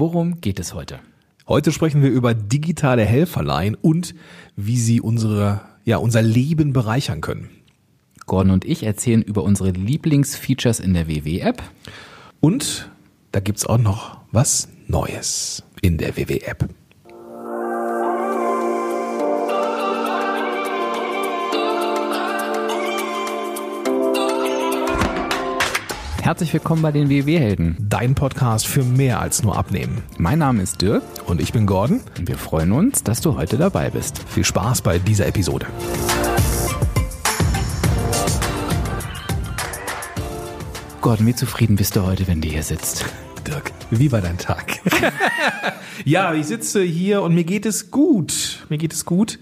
Worum geht es heute? Heute sprechen wir über digitale Helferlein und wie sie unsere, ja, unser Leben bereichern können. Gordon und ich erzählen über unsere Lieblingsfeatures in der WW-App. Und da gibt's auch noch was Neues in der WW-App. Herzlich willkommen bei den WW-Helden. Dein Podcast für mehr als nur Abnehmen. Mein Name ist Dirk Und ich bin Gordon. und wir freuen uns, dass du heute dabei bist. Viel Spaß bei dieser Episode. Gordon, wie zufrieden bist du heute, wenn du hier sitzt? Dirk, wie war dein Tag? ja, ich sitze hier und mir geht es gut. Mir geht es gut.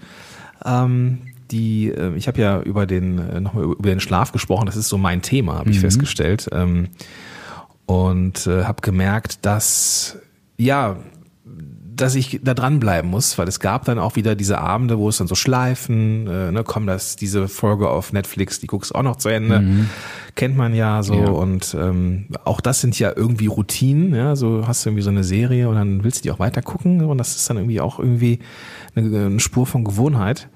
Ähm, die, äh, ich habe ja über den äh, nochmal über den Schlaf gesprochen. Das ist so mein Thema, habe ich festgestellt. Ähm, und äh, habe gemerkt, dass ja, dass ich da dranbleiben muss, weil es gab dann auch wieder diese Abende, wo es dann so schleifen, äh, ne, komm, das diese Folge auf Netflix, die guckst auch noch zu Ende, kennt man ja so Ja. und ähm, auch das sind ja irgendwie Routinen, ja, so hast du irgendwie so eine Serie und dann willst du die auch weiter gucken und das ist dann irgendwie auch irgendwie eine, eine Spur von Gewohnheit.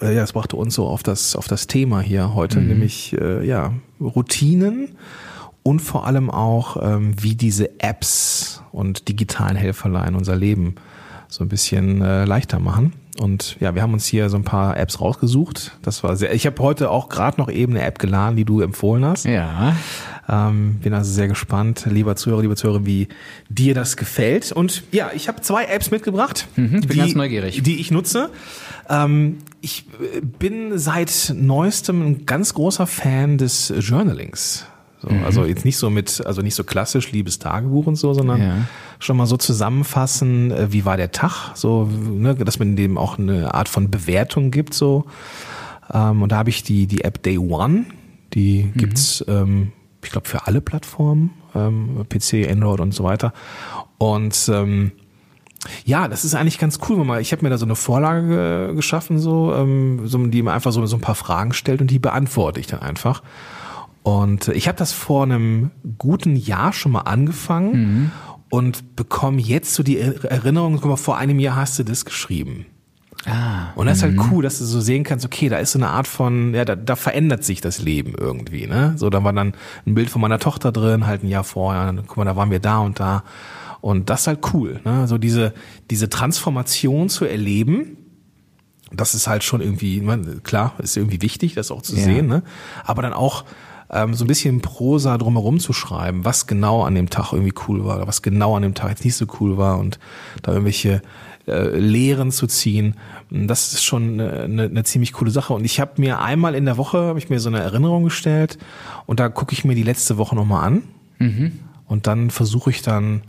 Äh, Ja, es brachte uns so auf das auf das Thema hier heute, nämlich äh, ja Routinen und vor allem auch, ähm, wie diese Apps und digitalen Helferlein unser Leben so ein bisschen äh, leichter machen. Und ja, wir haben uns hier so ein paar Apps rausgesucht. Das war sehr. Ich habe heute auch gerade noch eben eine App geladen, die du empfohlen hast. Ja. Ähm, bin also sehr gespannt, lieber Zuhörer, liebe Zuhörer, wie dir das gefällt. Und ja, ich habe zwei Apps mitgebracht, Mhm, ich bin die, ganz neugierig. die ich nutze. Ähm, ich äh, bin seit neuestem ein ganz großer Fan des Journalings. So, Mhm. Also jetzt nicht so mit, also nicht so klassisch liebes Tagebuch und so, sondern Ja. schon mal so zusammenfassen, äh, wie war der Tag, so, ne, dass man dem auch eine Art von Bewertung gibt, so. Ähm, und da habe ich die, die App Day One, die gibt's, ähm, ich glaube, für alle Plattformen, ähm, PC, Android und so weiter. Und ähm, ja, das ist eigentlich ganz cool, man, ich habe mir da so eine Vorlage geschaffen, so, ähm, so, die mir einfach so, so ein paar Fragen stellt und die beantworte ich dann einfach. Und ich habe das vor einem guten Jahr schon mal angefangen und bekomme jetzt so die Er- Erinnerung, guck mal, vor einem Jahr hast du das geschrieben. Ah. Und das ist halt cool, dass du so sehen kannst, okay, da ist so eine Art von, ja, da, da verändert sich das Leben irgendwie, ne? So, da war dann ein Bild von meiner Tochter drin, halt ein Jahr vorher, dann, guck mal, da waren wir da und da. Und das ist halt cool, ne? So diese, diese Transformation zu erleben, das ist halt schon irgendwie, man, klar, ist irgendwie wichtig, das auch zu Ja. sehen, ne? Aber dann auch ähm, so ein bisschen Prosa drumherum zu schreiben, was genau an dem Tag irgendwie cool war, oder was genau an dem Tag jetzt nicht so cool war und da irgendwelche äh, Lehren zu ziehen, das ist schon eine, eine, ziemlich coole Sache. Und ich habe mir einmal in der Woche habe ich mir so eine Erinnerung gestellt und da gucke ich mir die letzte Woche nochmal an und dann versuche ich dann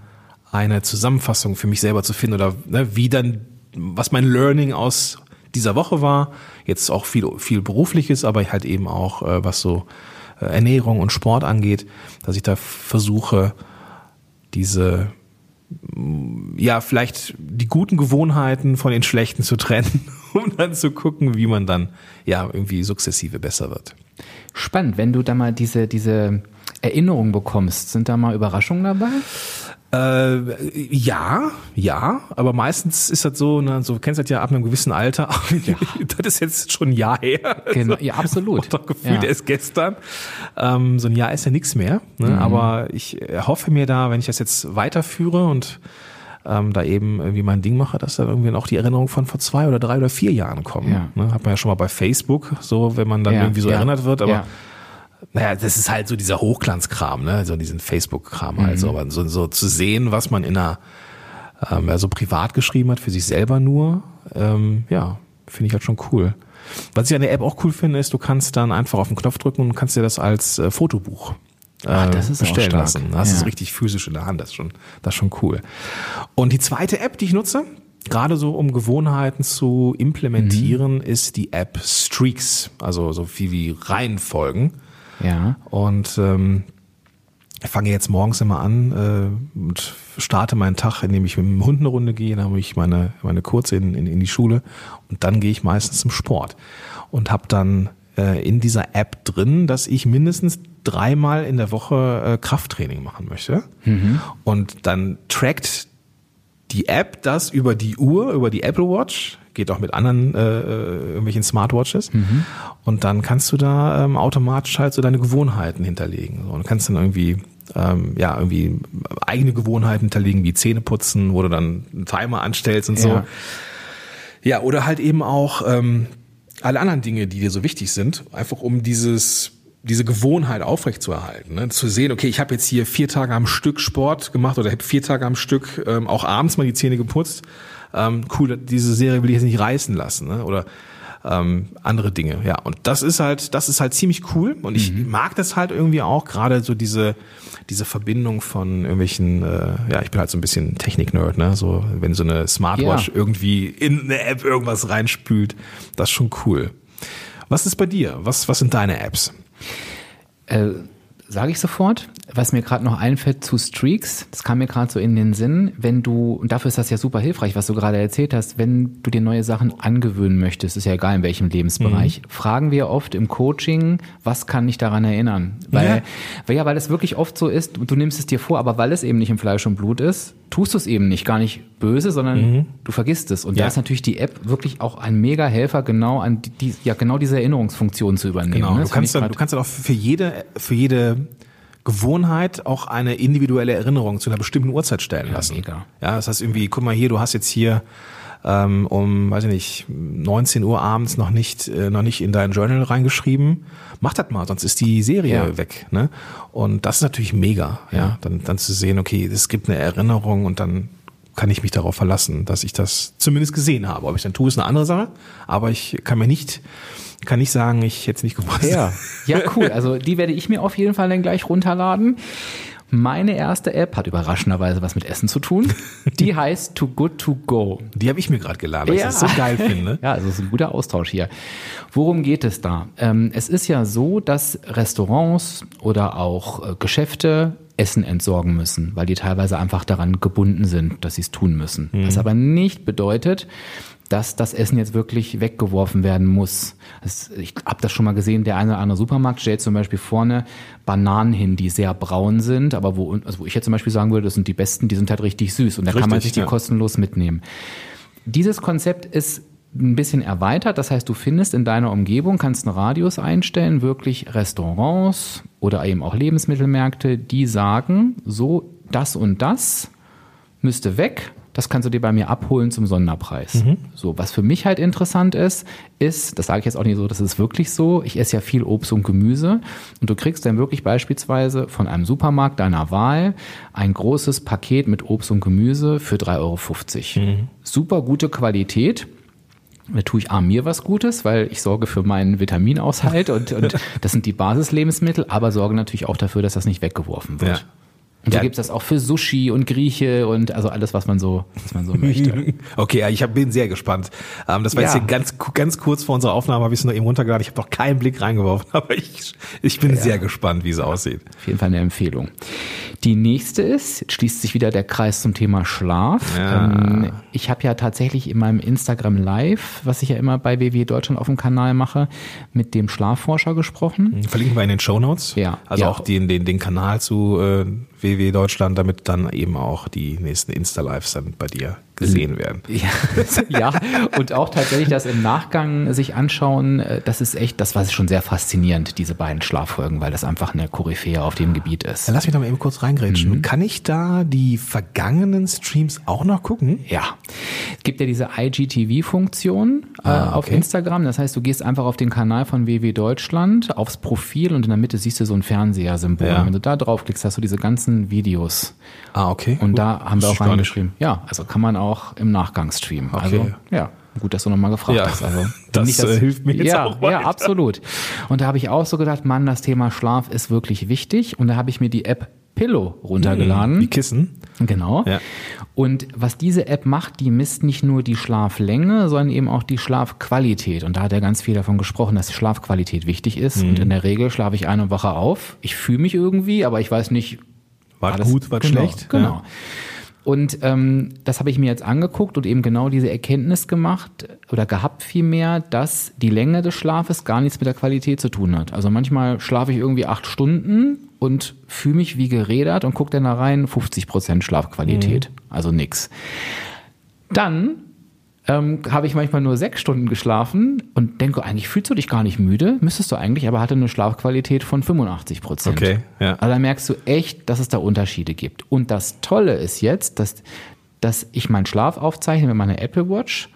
eine Zusammenfassung für mich selber zu finden oder ne, wie dann, was mein Learning aus dieser Woche war. Jetzt auch viel, viel berufliches, aber halt eben auch, äh, was so äh, Ernährung und Sport angeht, dass ich da versuche, diese ja, vielleicht die guten Gewohnheiten von den schlechten zu trennen, um dann zu gucken, wie man dann ja irgendwie sukzessive besser wird. Spannend, wenn du da mal diese, diese Erinnerung bekommst, sind da mal Überraschungen dabei? Äh, ja, ja, aber meistens ist das so, ne, so du kennst das ja ab einem gewissen Alter, das ist jetzt schon ein Jahr her. Genau, ja, absolut. Und doch gefühlt Ja. erst gestern. Ähm, so ein Jahr ist ja nichts mehr. Ne? Mhm. Aber ich hoffe mir da, wenn ich das jetzt weiterführe und ähm, da eben irgendwie mein Ding mache, dass dann irgendwie auch die Erinnerungen von vor zwei oder drei oder vier Jahren kommen. Ja. Ne? Hat man ja schon mal bei Facebook, so wenn man dann Ja, irgendwie so ja, erinnert wird, aber ja. Naja, das ist halt so dieser Hochglanzkram, ne? So diesen Facebook-Kram Mhm. halt so. Aber so, so zu sehen, was man in einer ähm, so privat geschrieben hat, für sich selber nur, ähm, ja, finde ich halt schon cool. Was ich an der App auch cool finde, ist, du kannst dann einfach auf den Knopf drücken und kannst dir das als äh, Fotobuch äh, Ah, das ist auch bestellen lassen. Das ist Ja. richtig physisch in der Hand, das ist schon, das ist schon cool. Und die zweite App, die ich nutze, gerade so um Gewohnheiten zu implementieren, Mhm. ist die App Streaks, also so viel wie Reihenfolgen. Ja. Und ähm, ich fange jetzt morgens immer an äh, und starte meinen Tag, indem ich mit dem Hund eine Runde gehe, dann habe ich meine, meine Kurze in, in, in die Schule und dann gehe ich meistens zum Sport und habe dann äh, in dieser App drin, dass ich mindestens dreimal in der Woche äh, Krafttraining machen möchte. Mhm. Und dann trackt die App das über die Uhr, über die Apple Watch, geht auch mit anderen äh, äh, irgendwelchen Smartwatches. Mhm. Und dann kannst du da ähm, automatisch halt so deine Gewohnheiten hinterlegen. So, und kannst dann irgendwie ähm, ja irgendwie eigene Gewohnheiten hinterlegen, wie Zähne putzen, wo du dann einen Timer anstellst und so. Ja, ja oder halt eben auch ähm, alle anderen Dinge, die dir so wichtig sind, einfach um dieses diese Gewohnheit aufrechtzuerhalten, ne? zu sehen, okay, ich habe jetzt hier vier Tage am Stück Sport gemacht oder habe vier Tage am Stück ähm, auch abends mal die Zähne geputzt. Ähm, cool, diese Serie will ich jetzt nicht reißen lassen, ne? oder ähm, andere Dinge. Ja, und das ist halt, das ist halt ziemlich cool und ich mhm. mag das halt irgendwie auch gerade so diese diese Verbindung von irgendwelchen, äh, ja, ich bin halt so ein bisschen Technik-Nerd, ne, so wenn so eine Smartwatch ja. irgendwie in eine App irgendwas reinspült, das ist schon cool. Was ist bei dir? Was was sind deine Apps? Äh, Sage ich sofort. Was mir gerade noch einfällt zu Streaks, das kam mir gerade so in den Sinn, wenn du, und dafür ist das ja super hilfreich, was du gerade erzählt hast, wenn du dir neue Sachen angewöhnen möchtest, ist ja egal in welchem Lebensbereich, mhm. fragen wir oft im Coaching, was kann ich daran erinnern? Weil, ja. weil ja, weil es wirklich oft so ist, du nimmst es dir vor, aber weil es eben nicht im Fleisch und Blut ist, tust du es eben nicht, gar nicht böse, sondern mhm. du vergisst es. Und ja. da ist natürlich die App wirklich auch ein mega Helfer, genau an die, ja, genau diese Erinnerungsfunktion zu übernehmen. Genau. Ne? Du kannst, dann, du kannst dann auch für jede, für jede Gewohnheit auch eine individuelle Erinnerung zu einer bestimmten Uhrzeit stellen lassen. Ja, mega. ja das heißt irgendwie, guck mal hier, du hast jetzt hier ähm, um, weiß ich nicht, 19 Uhr abends noch nicht, äh, noch nicht in dein Journal reingeschrieben. Mach das mal, sonst ist die Serie ja. weg. Ne? Und das ist natürlich mega, ja. ja. Dann, dann zu sehen, okay, es gibt eine Erinnerung und dann kann ich mich darauf verlassen, dass ich das zumindest gesehen habe. Ob ich dann tue, ist eine andere Sache. Aber ich kann mir nicht, kann nicht sagen, ich hätte es nicht gewusst. Ja, ja, cool. Also die werde ich mir auf jeden Fall dann gleich runterladen. Meine erste App hat überraschenderweise was mit Essen zu tun. Die heißt Too Good To Go. Die habe ich mir gerade geladen, weil ja. ich das so geil finde. Ja, also es ist ein guter Austausch hier. Worum geht es da? Ähm, es ist ja so, dass Restaurants oder auch äh, Geschäfte Essen entsorgen müssen, weil die teilweise einfach daran gebunden sind, dass sie es tun müssen. Mhm. Was aber nicht bedeutet, dass das Essen jetzt wirklich weggeworfen werden muss. Das, ich habe das schon mal gesehen, der eine oder andere Supermarkt stellt zum Beispiel vorne Bananen hin, die sehr braun sind, aber wo, also wo ich jetzt zum Beispiel sagen würde, das sind die besten, die sind halt richtig süß und da richtig, kann man sich die ja. kostenlos mitnehmen. Dieses Konzept ist ein bisschen erweitert. Das heißt, du findest in deiner Umgebung, kannst einen Radius einstellen, wirklich Restaurants oder eben auch Lebensmittelmärkte, die sagen, so das und das müsste weg das kannst du dir bei mir abholen zum Sonderpreis. Mhm. So, was für mich halt interessant ist, ist, das sage ich jetzt auch nicht so, das ist wirklich so, ich esse ja viel Obst und Gemüse und du kriegst dann wirklich beispielsweise von einem Supermarkt deiner Wahl ein großes Paket mit Obst und Gemüse für 3,50 Euro. Mhm. Super gute Qualität. Da tue ich A, mir was Gutes, weil ich sorge für meinen Vitaminaushalt und, und das sind die Basislebensmittel, aber sorge natürlich auch dafür, dass das nicht weggeworfen wird. Ja. Und ja. da gibt's das auch für Sushi und Grieche und also alles, was man so, was man so möchte. okay, ich hab, bin sehr gespannt. Ähm, das war ja. jetzt hier ganz, ganz kurz vor unserer Aufnahme, habe ich es nur eben runtergeladen. Ich habe noch keinen Blick reingeworfen, aber ich, ich bin ja. sehr gespannt, wie es aussieht. Auf jeden Fall eine Empfehlung. Die nächste ist, schließt sich wieder der Kreis zum Thema Schlaf. Ja. Ähm, ich habe ja tatsächlich in meinem Instagram Live, was ich ja immer bei WW Deutschland auf dem Kanal mache, mit dem Schlafforscher gesprochen. Verlinken wir in den Show Notes. Ja. Also auch den, den, den Kanal zu äh, WW Deutschland, damit dann eben auch die nächsten Insta-Lives dann bei dir gesehen werden. Ja, ja, und auch tatsächlich das im Nachgang sich anschauen, äh, das ist echt, das war schon sehr faszinierend, diese beiden Schlaffolgen, weil das einfach eine Koryphäe auf dem Gebiet ist. Dann lass mich noch mal eben kurz reingrätschen. Mhm. Kann ich da die vergangenen Streams auch noch gucken? Ja. Es gibt ja diese IGTV-Funktion äh, ah, okay. auf Instagram. Das heißt, du gehst einfach auf den Kanal von WW Deutschland, aufs Profil und in der Mitte siehst du so ein Fernseher-Symbol. Ja. Wenn du da draufklickst, hast du diese ganzen Videos. Ah, okay. Und Gut. da haben wir auch reingeschrieben. Ja, also kann man auch im Nachgang streamen. Okay. Also, ja. Gut, dass du nochmal gefragt ja, hast. Also, das, nicht, das hilft mir jetzt ja, auch weiter. Ja, absolut. Und da habe ich auch so gedacht, Mann, das Thema Schlaf ist wirklich wichtig. Und da habe ich mir die App Pillow runtergeladen. Die Kissen. Genau. Ja. Und was diese App macht, die misst nicht nur die Schlaflänge, sondern eben auch die Schlafqualität. Und da hat er ganz viel davon gesprochen, dass die Schlafqualität wichtig ist. Mhm. Und in der Regel schlafe ich eine Woche auf. Ich fühle mich irgendwie, aber ich weiß nicht, war, war gut, war genau, schlecht. Genau. Ja. Und ähm, das habe ich mir jetzt angeguckt und eben genau diese Erkenntnis gemacht oder gehabt vielmehr, dass die Länge des Schlafes gar nichts mit der Qualität zu tun hat. Also manchmal schlafe ich irgendwie acht Stunden und fühle mich wie gerädert und gucke dann da rein, 50 Prozent Schlafqualität, mhm. also nix. Dann ähm, habe ich manchmal nur sechs Stunden geschlafen und denke, eigentlich fühlst du dich gar nicht müde, müsstest du eigentlich, aber hatte eine Schlafqualität von 85 Prozent. Okay, ja. Also da merkst du echt, dass es da Unterschiede gibt. Und das Tolle ist jetzt, dass, dass ich meinen Schlaf aufzeichne mit meiner Apple Watch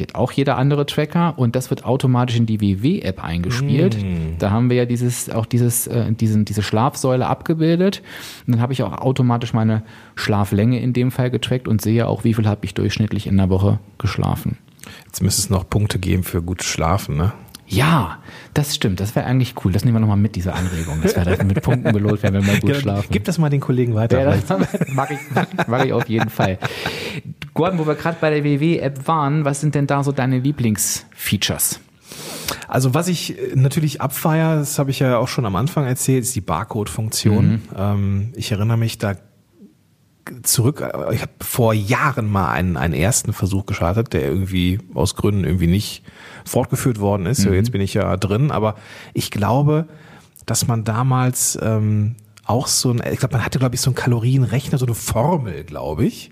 geht auch jeder andere Tracker und das wird automatisch in die WW-App eingespielt. Mm. Da haben wir ja dieses, auch dieses, äh, diesen, diese Schlafsäule abgebildet. Und dann habe ich auch automatisch meine Schlaflänge in dem Fall getrackt und sehe auch, wie viel habe ich durchschnittlich in der Woche geschlafen. Jetzt müsste es noch Punkte geben für gutes Schlafen, ne? Ja, das stimmt. Das wäre eigentlich cool. Das nehmen wir nochmal mit, diese Anregung. Das wäre mit Punkten belohnt, wenn wir mal gut schlafen. Gib das mal den Kollegen weiter. Ja, das mag ich, mag ich auf jeden Fall. Gordon, wo wir gerade bei der WW-App waren, was sind denn da so deine Lieblingsfeatures? Also was ich äh, natürlich abfeiere, das habe ich ja auch schon am Anfang erzählt, ist die Barcode-Funktion. Mhm. Ähm, ich erinnere mich da zurück, äh, ich habe vor Jahren mal einen, einen ersten Versuch gestartet, der irgendwie aus Gründen irgendwie nicht fortgeführt worden ist. Mhm. Jetzt bin ich ja drin, aber ich glaube, dass man damals ähm, auch so ein, ich glaube, man hatte, glaube ich, so einen Kalorienrechner, so eine Formel, glaube ich.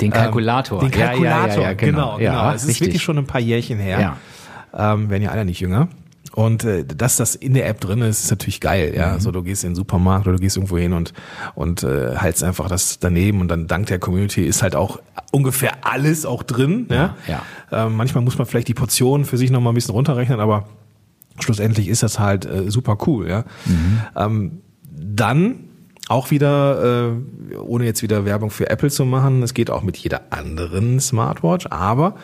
Den Kalkulator. Ähm, den Kalkulator, ja, ja, ja, genau. genau, genau. es ist wirklich schon ein paar Jährchen her. Ja. Ähm, werden ja alle nicht jünger. Und äh, dass das in der App drin ist, ist natürlich geil. Ja, mhm. so du gehst in den Supermarkt oder du gehst irgendwo hin und und äh, haltst einfach das daneben und dann dank der Community ist halt auch ungefähr alles auch drin. Ja, ja. ja. Ähm, manchmal muss man vielleicht die Portionen für sich noch mal ein bisschen runterrechnen, aber schlussendlich ist das halt äh, super cool. Ja, mhm. ähm, dann auch wieder, äh, ohne jetzt wieder Werbung für Apple zu machen, es geht auch mit jeder anderen Smartwatch, aber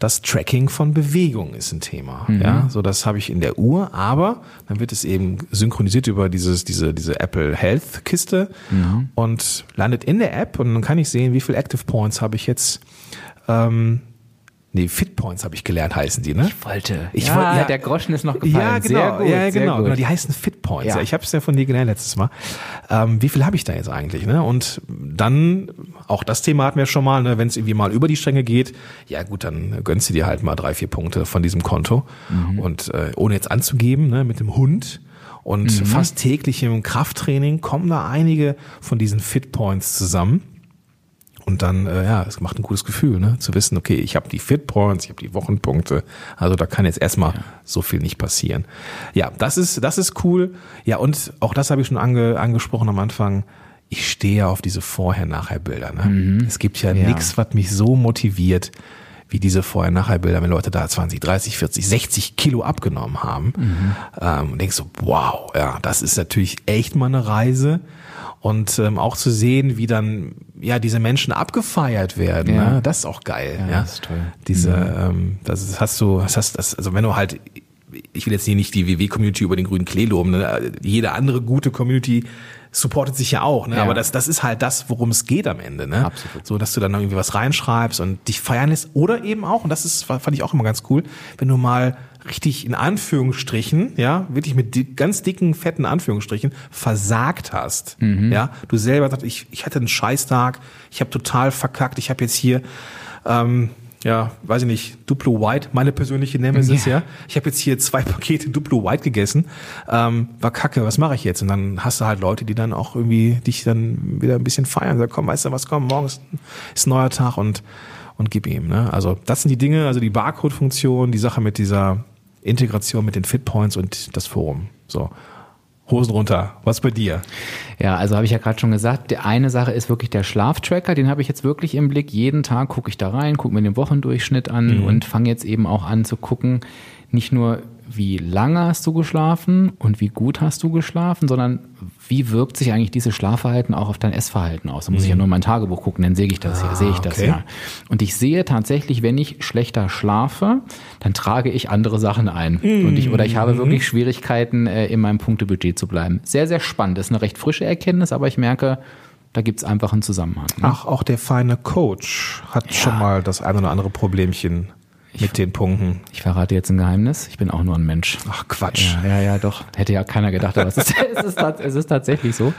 das Tracking von Bewegung ist ein Thema. Mhm. Ja, so das habe ich in der Uhr, aber dann wird es eben synchronisiert über dieses, diese, diese Apple Health Kiste mhm. und landet in der App und dann kann ich sehen, wie viel Active Points habe ich jetzt ähm, Nee, Fitpoints habe ich gelernt, heißen die, ne? Ich wollte. Ich ja, wollte, ja, der Groschen ist noch gefallen. Ja, genau. Sehr gut, ja, genau, genau. Die heißen Fitpoints. Ja. ja ich habe es ja von dir gelernt letztes Mal. Ähm, wie viel habe ich da jetzt eigentlich, ne? Und dann, auch das Thema hatten wir schon mal, ne? Wenn es irgendwie mal über die Stränge geht, ja gut, dann gönnst du dir halt mal drei, vier Punkte von diesem Konto. Mhm. Und äh, ohne jetzt anzugeben, ne? Mit dem Hund und mhm. fast täglichem Krafttraining kommen da einige von diesen Fitpoints zusammen. Und dann, äh, ja, es macht ein gutes Gefühl, ne? zu wissen, okay, ich habe die Fit Points, ich habe die Wochenpunkte. Also da kann jetzt erstmal ja. so viel nicht passieren. Ja, das ist, das ist cool. Ja, und auch das habe ich schon ange, angesprochen am Anfang. Ich stehe auf diese Vorher-Nachher-Bilder. Ne? Mhm. Es gibt ja, ja. nichts, was mich so motiviert, wie diese Vorher-Nachher-Bilder, wenn Leute da 20, 30, 40, 60 Kilo abgenommen haben. Mhm. Ähm, und denkst so, wow, ja, das ist natürlich echt mal eine Reise und ähm, auch zu sehen, wie dann ja diese Menschen abgefeiert werden, ja. ne? das ist auch geil. Ja, ja? Das ist toll. Diese, mhm. ähm, das hast du, das hast, das, also wenn du halt ich will jetzt hier nicht die WW-Community über den grünen Klee loben. Ne? Jede andere gute Community supportet sich ja auch. Ne? Ja. Aber das, das ist halt das, worum es geht am Ende. Ne? Absolut. So, dass du dann irgendwie was reinschreibst und dich feiern lässt. Oder eben auch, und das ist, fand ich auch immer ganz cool, wenn du mal richtig in Anführungsstrichen, ja, wirklich mit ganz dicken, fetten Anführungsstrichen, versagt hast. Mhm. Ja, du selber sagst, ich, ich hatte einen Scheißtag, ich habe total verkackt, ich habe jetzt hier ähm, ja, weiß ich nicht, Duplo White, meine persönliche Nemesis, ja. ja. Ich habe jetzt hier zwei Pakete Duplo White gegessen, ähm, war kacke, was mache ich jetzt? Und dann hast du halt Leute, die dann auch irgendwie dich dann wieder ein bisschen feiern, sagen, komm, weißt du was, komm, morgen ist, ist ein neuer Tag und und gib ihm. Ne? Also das sind die Dinge, also die Barcode-Funktion, die Sache mit dieser Integration mit den Fitpoints und das Forum. So. Hosen runter. Was bei dir? Ja, also habe ich ja gerade schon gesagt, die eine Sache ist wirklich der Schlaftracker, den habe ich jetzt wirklich im Blick. Jeden Tag gucke ich da rein, gucke mir den Wochendurchschnitt an mhm. und fange jetzt eben auch an zu gucken, nicht nur wie lange hast du geschlafen und wie gut hast du geschlafen, sondern wie wirkt sich eigentlich dieses Schlafverhalten auch auf dein Essverhalten aus? Da muss mhm. ich ja mhm. nur in mein Tagebuch gucken, dann sehe ich das ah, ja, sehe ich das okay. ja. Und ich sehe tatsächlich, wenn ich schlechter schlafe, dann trage ich andere Sachen ein. Mhm. Und ich, oder ich habe mhm. wirklich Schwierigkeiten, äh, in meinem Punktebudget zu bleiben. Sehr, sehr spannend. Das ist eine recht frische Erkenntnis, aber ich merke, da gibt es einfach einen Zusammenhang. Ne? Ach, auch der feine Coach hat ja. schon mal das ein oder andere Problemchen mit den Punkten. Ich verrate jetzt ein Geheimnis. Ich bin auch nur ein Mensch. Ach Quatsch. Ja, ja, ja doch. Hätte ja keiner gedacht, aber es ist, es ist, es ist tatsächlich so.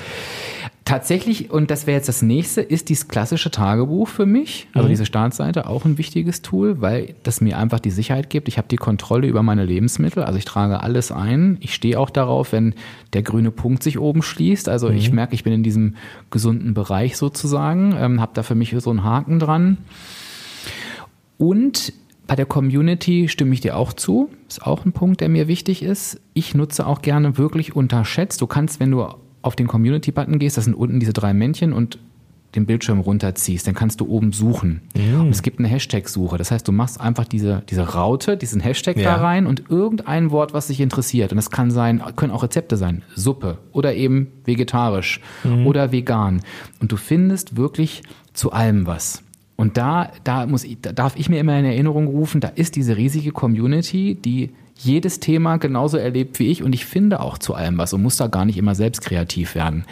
Tatsächlich, und das wäre jetzt das nächste, ist dieses klassische Tagebuch für mich, also Mhm. diese Startseite, auch ein wichtiges Tool, weil das mir einfach die Sicherheit gibt. Ich habe die Kontrolle über meine Lebensmittel, also ich trage alles ein. Ich stehe auch darauf, wenn der grüne Punkt sich oben schließt. Also Mhm. ich merke, ich bin in diesem gesunden Bereich sozusagen, ähm, habe da für mich so einen Haken dran. Und bei der Community stimme ich dir auch zu. Ist auch ein Punkt, der mir wichtig ist. Ich nutze auch gerne wirklich unterschätzt. Du kannst, wenn du auf den Community-Button gehst, das sind unten diese drei Männchen und den Bildschirm runterziehst, dann kannst du oben suchen. Und es gibt eine Hashtag-Suche. Das heißt, du machst einfach diese, diese Raute, diesen Hashtag Ja. da rein und irgendein Wort, was dich interessiert. Und das kann sein, können auch Rezepte sein. Suppe oder eben vegetarisch oder vegan. Und du findest wirklich zu allem was. Und da, da muss ich, da darf ich mir immer in Erinnerung rufen, da ist diese riesige Community, die jedes Thema genauso erlebt wie ich und ich finde auch zu allem was und muss da gar nicht immer selbst kreativ werden.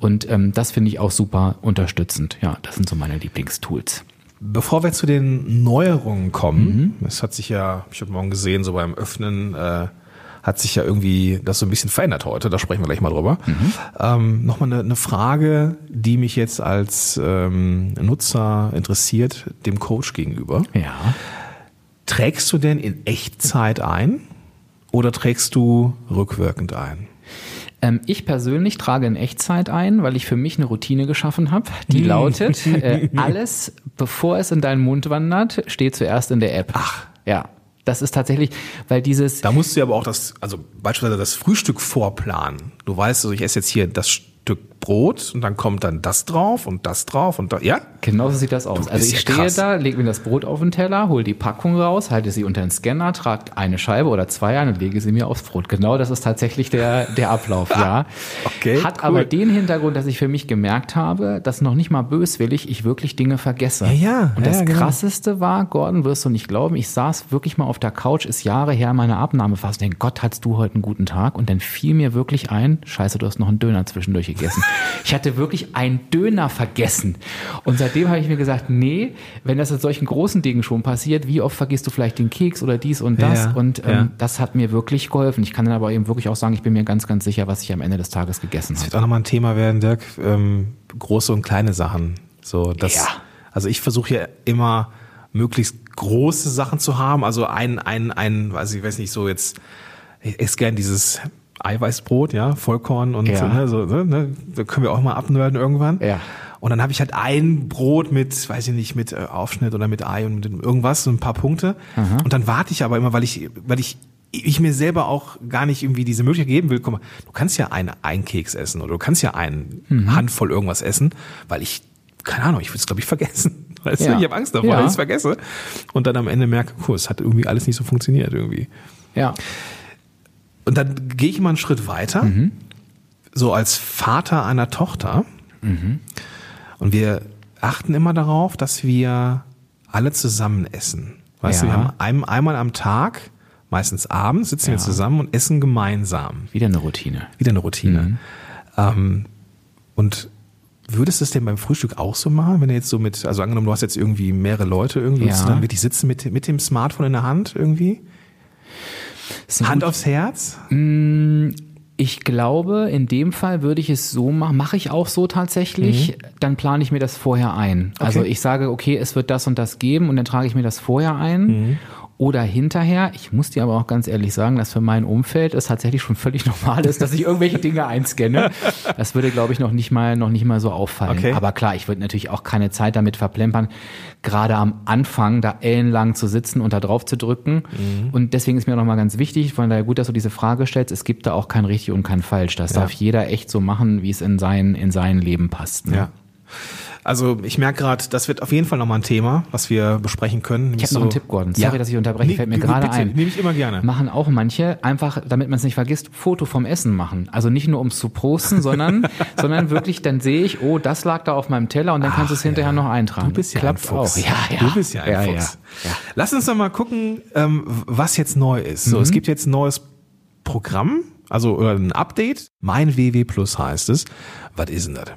Und ähm, das finde ich auch super unterstützend. Ja, das sind so meine Lieblingstools. Bevor wir zu den Neuerungen kommen, es hat sich ja, ich habe morgen gesehen, so beim Öffnen äh, hat sich ja irgendwie das so ein bisschen verändert heute, da sprechen wir gleich mal drüber. Ähm, Nochmal eine, eine Frage, die mich jetzt als ähm, Nutzer interessiert, dem Coach gegenüber. Ja. Trägst du denn in Echtzeit ein oder trägst du rückwirkend ein? Ähm, ich persönlich trage in Echtzeit ein, weil ich für mich eine Routine geschaffen habe, die lautet, äh, alles, bevor es in deinen Mund wandert, steht zuerst in der App. Ach. Ja. Das ist tatsächlich, weil dieses, Da musst du ja aber auch das, also beispielsweise das Frühstück vorplanen. Du weißt, also ich esse jetzt hier das Stück Brot und dann kommt dann das drauf und das drauf und da, ja? Genau so sieht das aus. Also ich ja stehe krass. da, lege mir das Brot auf den Teller, hole die Packung raus, halte sie unter den Scanner, trage eine Scheibe oder zwei ein und lege sie mir aufs Brot. Genau das ist tatsächlich der, der Ablauf, ja. Okay, Hat cool. aber den Hintergrund, dass ich für mich gemerkt habe, dass noch nicht mal böswillig ich wirklich Dinge vergesse. Ja, ja, Und ja, das genau. krasseste war, Gordon, wirst du nicht glauben, ich saß wirklich mal auf der Couch, ist Jahre her meine Abnahmephase, denk Gott, hattest du heute einen guten Tag? Und dann fiel mir wirklich ein, scheiße, du hast noch einen Döner zwischendurch gegessen. Ich hatte wirklich einen Döner vergessen. Und seitdem habe ich mir gesagt, nee, wenn das in solchen großen Dingen schon passiert, wie oft vergisst du vielleicht den Keks oder dies und das? Ja, und ähm, ja. das hat mir wirklich geholfen. Ich kann dann aber eben wirklich auch sagen, ich bin mir ganz, ganz sicher, was ich am Ende des Tages gegessen Das habe. wird auch nochmal ein Thema werden, Dirk. Ähm, große und kleine Sachen. So, das, Ja. Also ich versuche ja immer möglichst große Sachen zu haben. Also ein, ein, ein, weiß ich weiß nicht, so jetzt, ich esse gern dieses Eiweißbrot, ja, Vollkorn und Ja. ne, so, ne, da können wir auch mal abnörden irgendwann. Ja. Und dann habe ich halt ein Brot mit, weiß ich nicht, mit äh, Aufschnitt oder mit Ei und mit irgendwas, so ein paar Punkte. Und dann warte ich aber immer, weil ich, weil ich, ich mir selber auch gar nicht irgendwie diese Möglichkeit geben will. Guck mal, du kannst ja einen, einen Keks essen oder du kannst ja einen Handvoll irgendwas essen, weil ich, keine Ahnung, ich würde es glaube ich vergessen. Weißt Ja. du, ich habe Angst davor, Ja. dass ich es vergesse. Und dann am Ende merke, cool, es hat irgendwie alles nicht so funktioniert irgendwie. Ja. Und dann gehe ich mal einen Schritt weiter, so als Vater einer Tochter. Und wir achten immer darauf, dass wir alle zusammen essen. Weißt du, Ja. wir haben ein, einmal am Tag, meistens abends, sitzen wir Ja. zusammen und essen gemeinsam. Wieder eine Routine. Wieder eine Routine. Ähm, und würdest du es denn beim Frühstück auch so machen, wenn du jetzt so mit, also angenommen, du hast jetzt irgendwie mehrere Leute irgendwie, würdest Ja. du dann wirklich sitzen mit, mit dem Smartphone in der Hand irgendwie? Hand aufs Herz? Ich glaube, in dem Fall würde ich es so machen, mache ich auch so tatsächlich, dann plane ich mir das vorher ein. Also Okay. ich sage, okay, es wird das und das geben und dann trage ich mir das vorher ein. Oder hinterher, ich muss dir aber auch ganz ehrlich sagen, dass für mein Umfeld es tatsächlich schon völlig normal ist, dass ich irgendwelche Dinge einscanne. Das würde, glaube ich, noch nicht mal, noch nicht mal so auffallen. Okay. Aber klar, ich würde natürlich auch keine Zeit damit verplempern, gerade am Anfang da ellenlang zu sitzen und da drauf zu drücken. Und deswegen ist mir noch mal ganz wichtig, von daher gut, dass du diese Frage stellst, es gibt da auch kein richtig und kein falsch. Das Ja. darf jeder echt so machen, wie es in sein, in sein Leben passt. Ne? Ja. Also ich merke gerade, das wird auf jeden Fall nochmal ein Thema, was wir besprechen können. Ich habe noch einen Tipp, Gordon. Sorry, dass ich unterbreche, fällt mir gerade ein. Nehme ich immer gerne. Machen auch manche einfach, damit man es nicht vergisst, Foto vom Essen machen. Also nicht nur um es zu posten, sondern, sondern wirklich, dann sehe ich, oh, das lag da auf meinem Teller und dann kannst du es Ach, hinterher ja. noch eintragen. Du bist ja Klappt ein Fuchs. auch. Ja, ja. Du bist ja ein ja, Fuchs. Ja, ja. Lass uns doch mal gucken, ähm, was jetzt neu ist. Mhm. So, es gibt jetzt ein neues Programm, also ein Update. Mein WW Plus heißt es. Was ist denn das?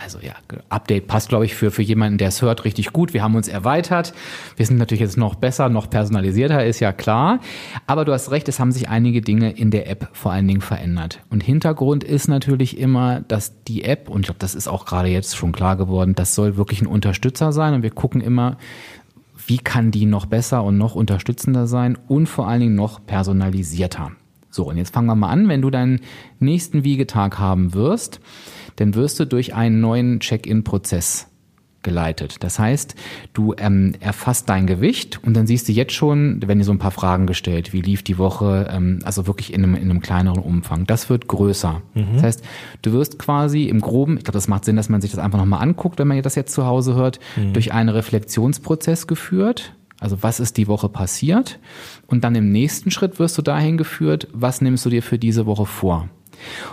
Also ja, Update passt, glaube ich, für, für jemanden, der es hört, richtig gut. Wir haben uns erweitert. Wir sind natürlich jetzt noch besser, noch personalisierter, ist ja klar. Aber du hast recht, es haben sich einige Dinge in der App vor allen Dingen verändert. Und Hintergrund ist natürlich immer, dass die App, und ich glaube, das ist auch gerade jetzt schon klar geworden, das soll wirklich ein Unterstützer sein. Und wir gucken immer, wie kann die noch besser und noch unterstützender sein und vor allen Dingen noch personalisierter. So, und jetzt fangen wir mal an. Wenn du deinen nächsten Wiegetag haben wirst, dann wirst du durch einen neuen Check-in-Prozess geleitet. Das heißt, du ähm, erfasst dein Gewicht und dann siehst du jetzt schon, wenn dir so ein paar Fragen gestellt, wie lief die Woche, ähm, also wirklich in einem, in einem kleineren Umfang. Das wird größer. Mhm. Das heißt, du wirst quasi im Groben, ich glaube, das macht Sinn, dass man sich das einfach nochmal anguckt, wenn man das jetzt zu Hause hört, mhm. durch einen Reflexionsprozess geführt. Also was ist die Woche passiert? Und dann im nächsten Schritt wirst du dahin geführt, was nimmst du dir für diese Woche vor?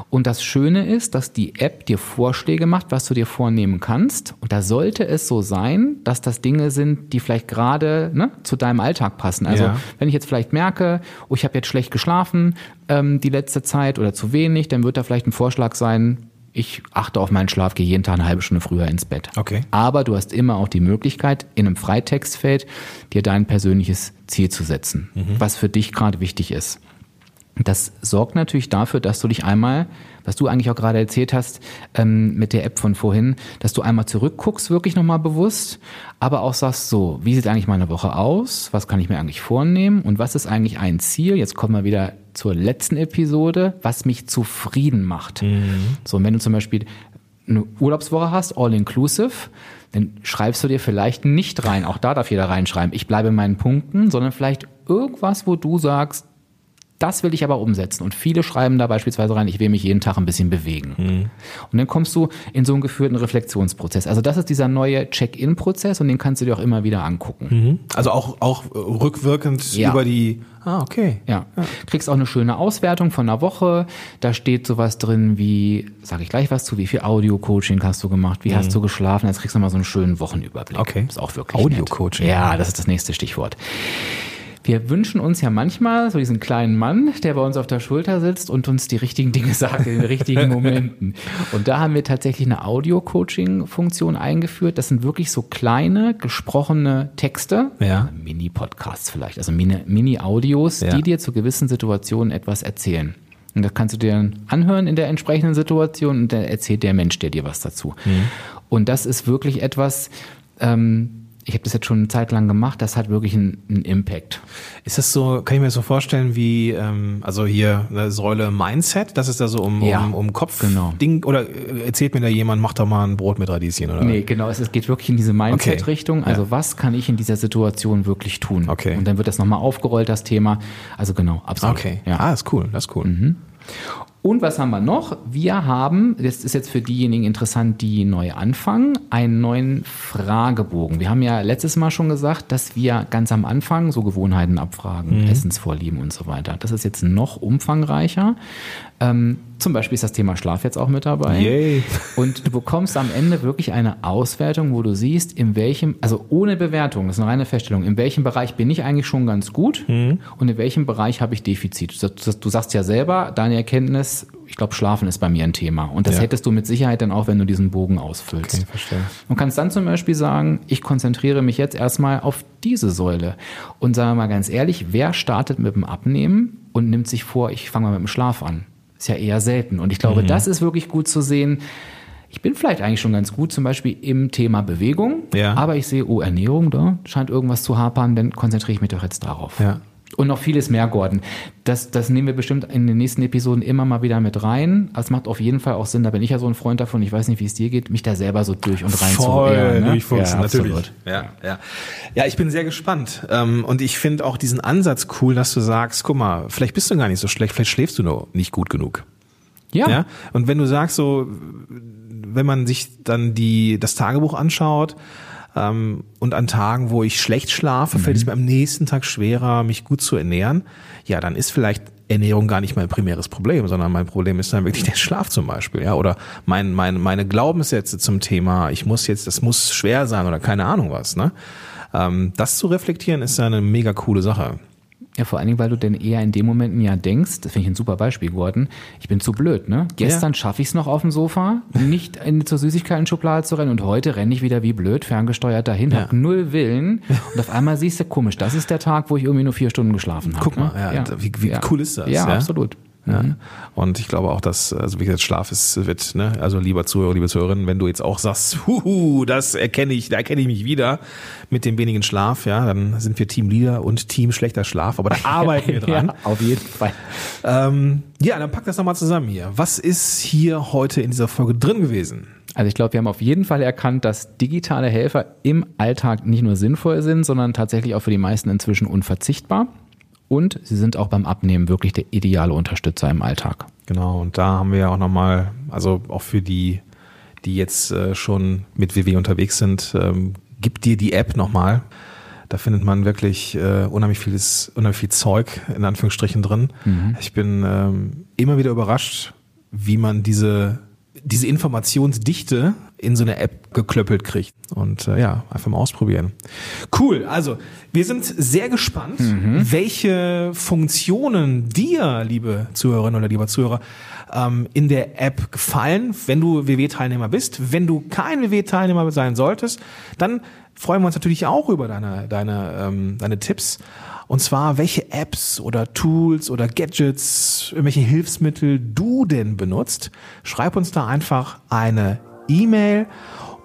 Und das Schöne ist, dass die App dir Vorschläge macht, was du dir vornehmen kannst. Und da sollte es so sein, dass das Dinge sind, die vielleicht gerade ne, zu deinem Alltag passen. Also ja. wenn ich jetzt vielleicht merke, oh, ich habe jetzt schlecht geschlafen ähm, die letzte Zeit oder zu wenig, dann wird da vielleicht ein Vorschlag sein, ich achte auf meinen Schlaf, gehe jeden Tag eine halbe Stunde früher ins Bett. Okay. Aber du hast immer auch die Möglichkeit, in einem Freitextfeld dir dein persönliches Ziel zu setzen, mhm. was für dich gerade wichtig ist. Das sorgt natürlich dafür, dass du dich einmal, was du eigentlich auch gerade erzählt hast ähm, mit der App von vorhin, dass du einmal zurückguckst, wirklich nochmal bewusst, aber auch sagst so, wie sieht eigentlich meine Woche aus? Was kann ich mir eigentlich vornehmen? Und was ist eigentlich ein Ziel? Jetzt kommen wir wieder zur letzten Episode, was mich zufrieden macht. Mhm. So, und wenn du zum Beispiel eine Urlaubswoche hast, all inclusive, dann schreibst du dir vielleicht nicht rein, auch da darf jeder reinschreiben, ich bleibe in meinen Punkten, sondern vielleicht irgendwas, wo du sagst, das will ich aber umsetzen. Und viele schreiben da beispielsweise rein, ich will mich jeden Tag ein bisschen bewegen. Mhm. Und dann kommst du in so einen geführten Reflexionsprozess. Also das ist dieser neue Check-in-Prozess und den kannst du dir auch immer wieder angucken. Mhm. Also auch, auch rückwirkend ja. über die Ah, okay. Ja. ja. Kriegst auch eine schöne Auswertung von einer Woche. Da steht sowas drin wie, sage ich gleich was zu, wie viel Audio-Coaching hast du gemacht, wie mhm. hast du geschlafen. Jetzt kriegst du mal so einen schönen Wochenüberblick. Okay. Ist auch wirklich Audio-Coaching. Ja, das ist das nächste Stichwort. Wir wünschen uns ja manchmal so diesen kleinen Mann, der bei uns auf der Schulter sitzt und uns die richtigen Dinge sagt in den richtigen Momenten. Und da haben wir tatsächlich eine Audio-Coaching-Funktion eingeführt. Das sind wirklich so kleine gesprochene Texte, ja. Mini-Podcasts vielleicht, also Mini-Audios, ja. die dir zu gewissen Situationen etwas erzählen. Und das kannst du dir dann anhören in der entsprechenden Situation und dann erzählt der Mensch dir dir was dazu. Mhm. Und das ist wirklich etwas, ähm, ich habe das jetzt schon eine Zeit lang gemacht, das hat wirklich einen, einen, Impact. Ist das so, kann ich mir das so vorstellen wie, ähm, also hier eine Säule Mindset, das ist da so um, ja, um, um Kopf genau. Ding, oder äh, erzählt mir da jemand, mach doch mal ein Brot mit Radieschen, oder? Nee, genau, es, es geht wirklich in diese Mindset-Richtung, okay. also ja. was kann ich in dieser Situation wirklich tun? Okay. Und dann wird das nochmal aufgerollt, das Thema, also genau, absolut. Okay, ja. ah, ist cool, das ist cool. Mhm. Und was haben wir noch? Wir haben, das ist jetzt für diejenigen interessant, die neu anfangen, einen neuen Fragebogen. Wir haben ja letztes Mal schon gesagt, dass wir ganz am Anfang so Gewohnheiten abfragen, mhm. Essensvorlieben und so weiter. Das ist jetzt noch umfangreicher. Ähm, zum Beispiel ist das Thema Schlaf jetzt auch mit dabei. Yay. Und du bekommst am Ende wirklich eine Auswertung, wo du siehst, in welchem, also ohne Bewertung, das ist eine reine Feststellung, in welchem Bereich bin ich eigentlich schon ganz gut mhm. und in welchem Bereich habe ich Defizit. Du, du sagst ja selber, deine Erkenntnis, ich glaube, Schlafen ist bei mir ein Thema. Und das ja. hättest du mit Sicherheit dann auch, wenn du diesen Bogen ausfüllst. Okay, verstehe. Und kannst dann zum Beispiel sagen, ich konzentriere mich jetzt erstmal auf diese Säule. Und sagen wir mal ganz ehrlich, wer startet mit dem Abnehmen und nimmt sich vor, ich fange mal mit dem Schlaf an? Ist ja eher selten. Und ich glaube, mhm. das ist wirklich gut zu sehen. Ich bin vielleicht eigentlich schon ganz gut, zum Beispiel im Thema Bewegung, ja. aber ich sehe, oh, Ernährung, da scheint irgendwas zu hapern, dann konzentriere ich mich doch jetzt darauf. Ja. Und noch vieles mehr, Gordon. Das, das nehmen wir bestimmt in den nächsten Episoden immer mal wieder mit rein. Es macht auf jeden Fall auch Sinn, da bin ich ja so ein Freund davon, ich weiß nicht, wie es dir geht, mich da selber so durch und rein Voll zu ehren, ne? durchfuchsen, ja, natürlich. Ja, ja. ja, ich bin sehr gespannt. Ähm, und ich finde auch diesen Ansatz cool, dass du sagst, guck mal, vielleicht bist du gar nicht so schlecht, vielleicht schläfst du nur nicht gut genug. Ja. ja. Und wenn du sagst, so, wenn man sich dann die, das Tagebuch anschaut, und an Tagen, wo ich schlecht schlafe, mhm. fällt es mir am nächsten Tag schwerer, mich gut zu ernähren. Ja, dann ist vielleicht Ernährung gar nicht mein primäres Problem, sondern mein Problem ist dann wirklich der Schlaf zum Beispiel, ja, oder mein, mein, meine Glaubenssätze zum Thema, ich muss jetzt, das muss schwer sein oder keine Ahnung was, ne? Ähm, das zu reflektieren ist ja eine mega coole Sache. Ja, vor allen Dingen, weil du denn eher in den Momenten ja denkst, das finde ich ein super Beispiel geworden, ich bin zu blöd, ne? Gestern ja. schaffe ich es noch auf dem Sofa, nicht in, zur Süßigkeiten-Schublade zu rennen und heute renne ich wieder wie blöd, ferngesteuert dahin, ja. hab null Willen und auf einmal siehst du, komisch, das ist der Tag, wo ich irgendwie nur vier Stunden geschlafen habe. Guck mal, ne? ja, ja. Wie, wie cool ist das? Ja, absolut. Ja. Mhm. Und ich glaube auch, dass, also wie gesagt, Schlaf ist, wird, ne, also lieber Zuhörer, liebe Zuhörerinnen, wenn du jetzt auch sagst, huhu, das erkenne ich, da erkenne ich mich wieder mit dem wenigen Schlaf, ja, dann sind wir Team Leader und Team schlechter Schlaf, aber da arbeiten wir dran. Ja, auf jeden Fall. Ähm, ja, dann pack das nochmal zusammen hier. Was ist hier heute in dieser Folge drin gewesen? Also ich glaube, wir haben auf jeden Fall erkannt, dass digitale Helfer im Alltag nicht nur sinnvoll sind, sondern tatsächlich auch für die meisten inzwischen unverzichtbar. Und sie sind auch beim Abnehmen wirklich der ideale Unterstützer im Alltag. Genau, und da haben wir ja auch nochmal, also auch für die, die jetzt äh, schon mit WW unterwegs sind, ähm, gib dir die App nochmal. Da findet man wirklich äh, unheimlich vieles, unheimlich viel Zeug in Anführungsstrichen drin. Mhm. Ich bin ähm, immer wieder überrascht, wie man diese diese Informationsdichte in so eine App geklöppelt kriegt. Und äh, ja, einfach mal ausprobieren. Cool. Also, wir sind sehr gespannt, mhm. welche Funktionen dir, liebe Zuhörerinnen oder lieber Zuhörer, ähm, in der App gefallen, wenn du WW-Teilnehmer bist. Wenn du kein WW-Teilnehmer sein solltest, dann freuen wir uns natürlich auch über deine, deine, ähm, deine Tipps. Und zwar, welche Apps oder Tools oder Gadgets, irgendwelche Hilfsmittel du denn benutzt. Schreib uns da einfach eine E-Mail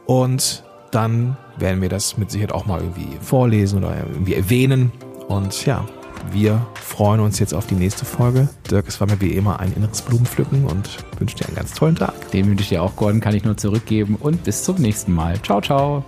und dann werden wir das mit Sicherheit auch mal irgendwie vorlesen oder irgendwie erwähnen. Und ja, wir freuen uns jetzt auf die nächste Folge. Dirk, es war mir wie immer ein inneres Blumenpflücken und wünsche dir einen ganz tollen Tag. Den wünsche ich dir auch, Gordon, kann ich nur zurückgeben und bis zum nächsten Mal. Ciao, ciao.